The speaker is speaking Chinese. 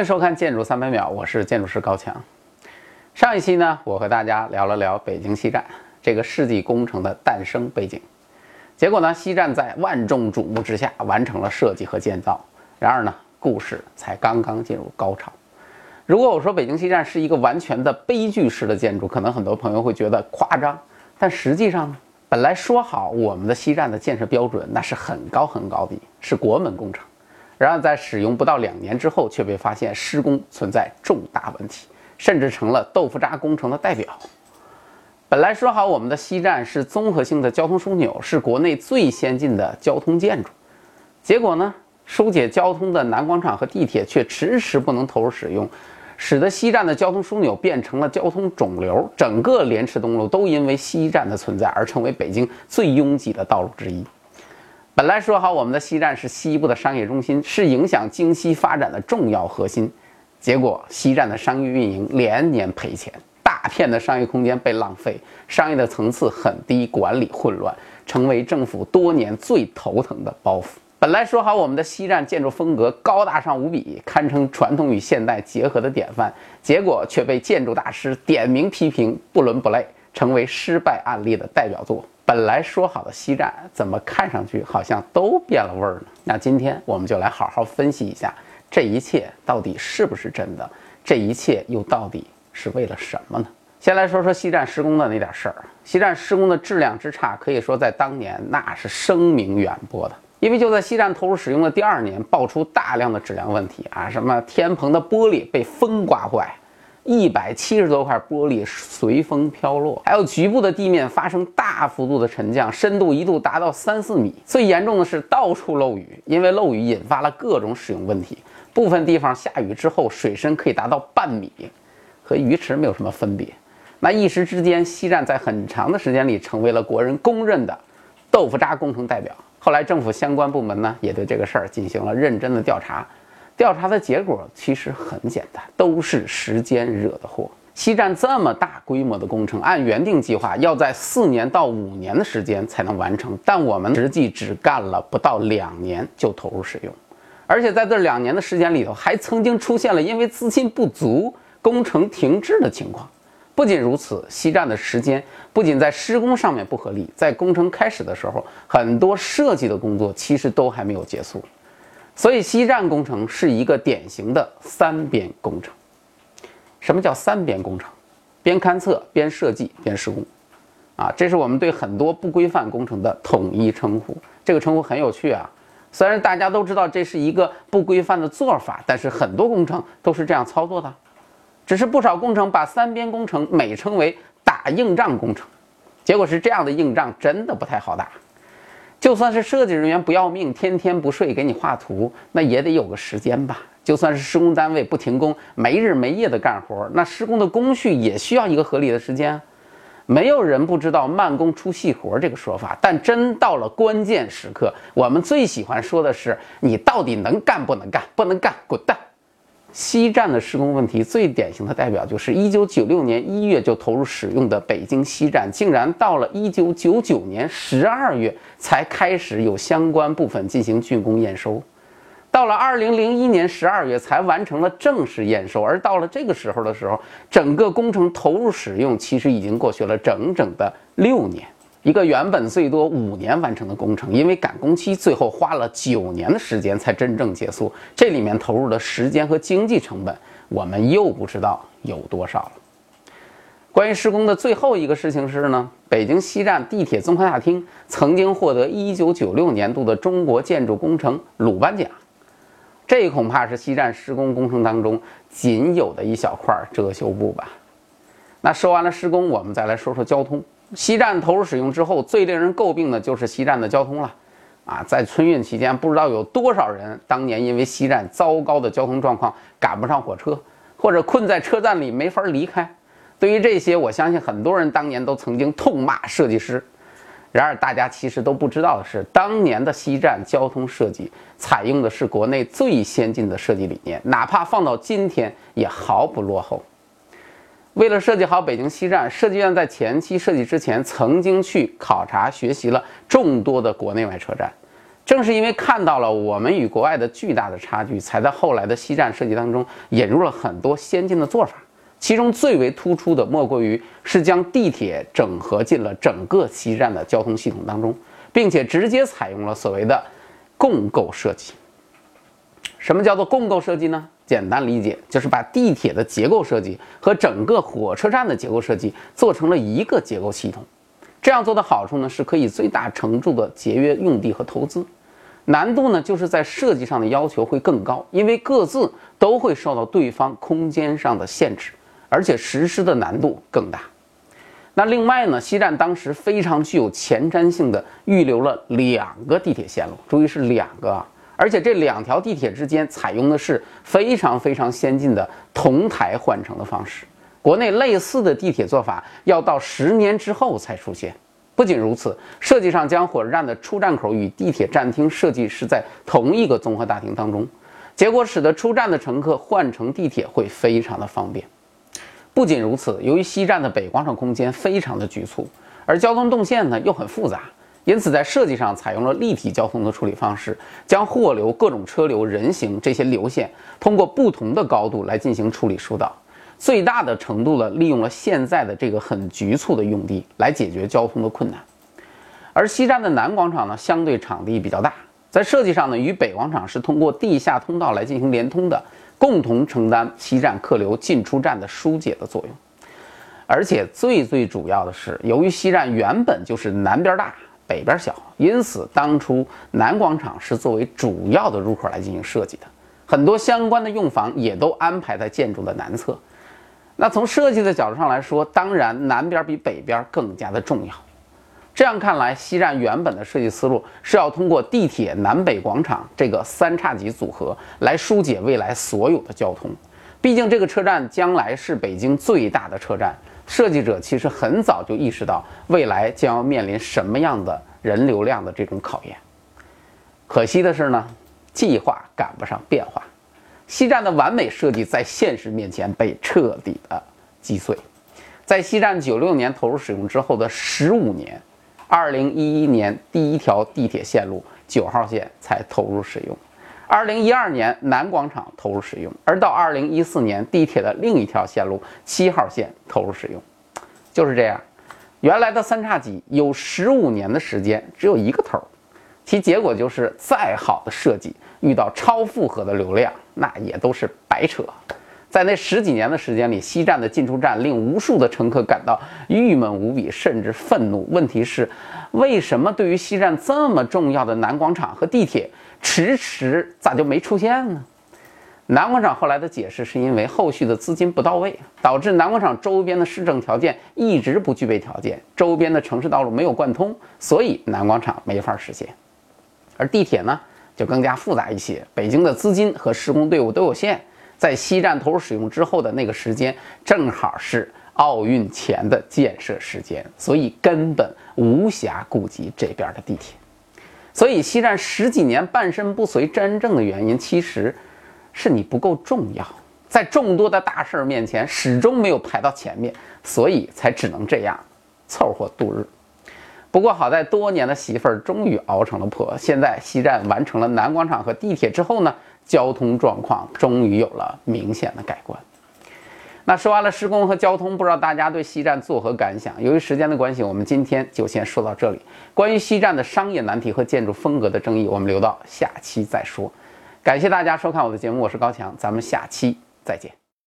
欢迎收看《建筑三百秒》，我是建筑师高强。上一期呢，我和大家聊了聊北京西站这个世纪工程的诞生背景。结果呢，西站在万众瞩目之下完成了设计和建造。然而呢，故事才刚刚进入高潮。如果我说北京西站是一个完全的悲剧式的建筑，可能很多朋友会觉得夸张。但实际上呢，本来说好我们的西站的建设标准那是很高很高的，是国门工程。然而，在使用不到两年之后，却被发现施工存在重大问题，甚至成了豆腐渣工程的代表。本来说好，我们的西站是综合性的交通枢纽，是国内最先进的交通建筑。结果呢，疏解交通的南广场和地铁却迟迟不能投入使用，使得西站的交通枢纽变成了交通肿瘤。整个莲池东路都因为西站的存在而成为北京最拥挤的道路之一。本来说好，我们的西站是西部的商业中心，是影响京西发展的重要核心。结果，西站的商业运营连年赔钱，大片的商业空间被浪费，商业的层次很低，管理混乱，成为政府多年最头疼的包袱。本来说好，我们的西站建筑风格高大上无比，堪称传统与现代结合的典范，结果却被建筑大师点名批评，不伦不类，成为失败案例的代表作。本来说好的西站，怎么看上去好像都变了味儿呢？那今天我们就来好好分析一下，这一切到底是不是真的？这一切又到底是为了什么呢？先来说说西站施工的那点事儿。西站施工的质量之差，可以说在当年那是声名远播的。因为就在西站投入使用的第二年，爆出大量的质量问题啊，什么天棚的玻璃被风刮坏。一百七十多块玻璃随风飘落，还有局部的地面发生大幅度的沉降，深度一度达到三四米。最严重的是到处漏雨，因为漏雨引发了各种使用问题。部分地方下雨之后，水深可以达到半米，和鱼池没有什么分别。那一时之间，西站在很长的时间里成为了国人公认的豆腐渣工程代表。后来政府相关部门呢，也对这个事儿进行了认真的调查。调查的结果其实很简单，都是时间惹的祸。西站这么大规模的工程，按原定计划要在四年到五年的时间才能完成，但我们实际只干了不到两年就投入使用，而且在这两年的时间里头，还曾经出现了因为资金不足工程停滞的情况。不仅如此，西站的时间不仅在施工上面不合理，在工程开始的时候，很多设计的工作其实都还没有结束。所以，西站工程是一个典型的三边工程。什么叫三边工程？边勘测、边设计、边施工。啊，这是我们对很多不规范工程的统一称呼。这个称呼很有趣啊。虽然大家都知道这是一个不规范的做法，但是很多工程都是这样操作的。只是不少工程把三边工程美称为打硬仗工程，结果是这样的硬仗真的不太好打。就算是设计人员不要命，天天不睡给你画图，那也得有个时间吧。就算是施工单位不停工，没日没夜的干活，那施工的工序也需要一个合理的时间。没有人不知道慢工出细活这个说法，但真到了关键时刻，我们最喜欢说的是：你到底能干不能干？不能干，滚蛋！西站的施工问题最典型的代表就是1996年1月就投入使用的北京西站，竟然到了1999年12月才开始有相关部分进行竣工验收，到了2001年12月才完成了正式验收，而到了这个时候的时候，整个工程投入使用其实已经过去了整整的六年。一个原本最多五年完成的工程，因为赶工期，最后花了九年的时间才真正结束。这里面投入的时间和经济成本，我们又不知道有多少了。关于施工的最后一个事情是呢，北京西站地铁综合大厅曾经获得一九九六年度的中国建筑工程鲁班奖，这恐怕是西站施工工程当中仅有的一小块遮羞布吧。那说完了施工，我们再来说说交通。西站投入使用之后，最令人诟病的就是西站的交通了，啊，在春运期间，不知道有多少人当年因为西站糟糕的交通状况赶不上火车，或者困在车站里没法离开。对于这些，我相信很多人当年都曾经痛骂设计师。然而，大家其实都不知道的是，当年的西站交通设计采用的是国内最先进的设计理念，哪怕放到今天也毫不落后。为了设计好北京西站，设计院在前期设计之前，曾经去考察学习了众多的国内外车站，正是因为看到了我们与国外的巨大的差距，才在后来的西站设计当中引入了很多先进的做法。其中最为突出的，莫过于是将地铁整合进了整个西站的交通系统当中，并且直接采用了所谓的共构设计。什么叫做共构设计呢？简单理解就是把地铁的结构设计和整个火车站的结构设计做成了一个结构系统。这样做的好处呢，是可以最大程度的节约用地和投资。难度呢，就是在设计上的要求会更高，因为各自都会受到对方空间上的限制，而且实施的难度更大。那另外呢，西站当时非常具有前瞻性的预留了两个地铁线路，注意是两个啊。而且这两条地铁之间采用的是非常非常先进的同台换乘的方式。国内类似的地铁做法要到十年之后才出现。不仅如此，设计上将火车站的出站口与地铁站厅设计是在同一个综合大厅当中，结果使得出站的乘客换乘地铁会非常的方便。不仅如此，由于西站的北广场空间非常的局促，而交通动线呢又很复杂。因此，在设计上采用了立体交通的处理方式，将货流、各种车流、人行这些流线通过不同的高度来进行处理疏导，最大的程度的利用了现在的这个很局促的用地来解决交通的困难。而西站的南广场呢，相对场地比较大，在设计上呢，与北广场是通过地下通道来进行连通的，共同承担西站客流进出站的疏解的作用。而且最最主要的是，由于西站原本就是南边大。北边小，因此当初南广场是作为主要的入口来进行设计的，很多相关的用房也都安排在建筑的南侧。那从设计的角度上来说，当然南边比北边更加的重要。这样看来，西站原本的设计思路是要通过地铁南北广场这个三叉戟组合来疏解未来所有的交通。毕竟这个车站将来是北京最大的车站。设计者其实很早就意识到未来将要面临什么样的人流量的这种考验。可惜的是呢，计划赶不上变化，西站的完美设计在现实面前被彻底的击碎。在西站九六年投入使用之后的十五年，二零一一年第一条地铁线路九号线才投入使用。二零一二年南广场投入使用，而到二零一四年地铁的另一条线路七号线投入使用，就是这样。原来的三叉戟有十五年的时间，只有一个头，其结果就是再好的设计遇到超负荷的流量，那也都是白扯。在那十几年的时间里，西站的进出站令无数的乘客感到郁闷无比，甚至愤怒。问题是，为什么对于西站这么重要的南广场和地铁？迟迟咋就没出现呢？南广场后来的解释是因为后续的资金不到位，导致南广场周边的市政条件一直不具备条件，周边的城市道路没有贯通，所以南广场没法实现。而地铁呢，就更加复杂一些。北京的资金和施工队伍都有限，在西站投入使用之后的那个时间，正好是奥运前的建设时间，所以根本无暇顾及这边的地铁。所以西站十几年半身不遂，真正的原因其实是你不够重要，在众多的大事儿面前始终没有排到前面，所以才只能这样凑合度日。不过好在多年的媳妇儿终于熬成了婆，现在西站完成了南广场和地铁之后呢，交通状况终于有了明显的改观。那说完了施工和交通，不知道大家对西站作何感想？由于时间的关系，我们今天就先说到这里。关于西站的商业难题和建筑风格的争议，我们留到下期再说。感谢大家收看我的节目，我是高强，咱们下期再见。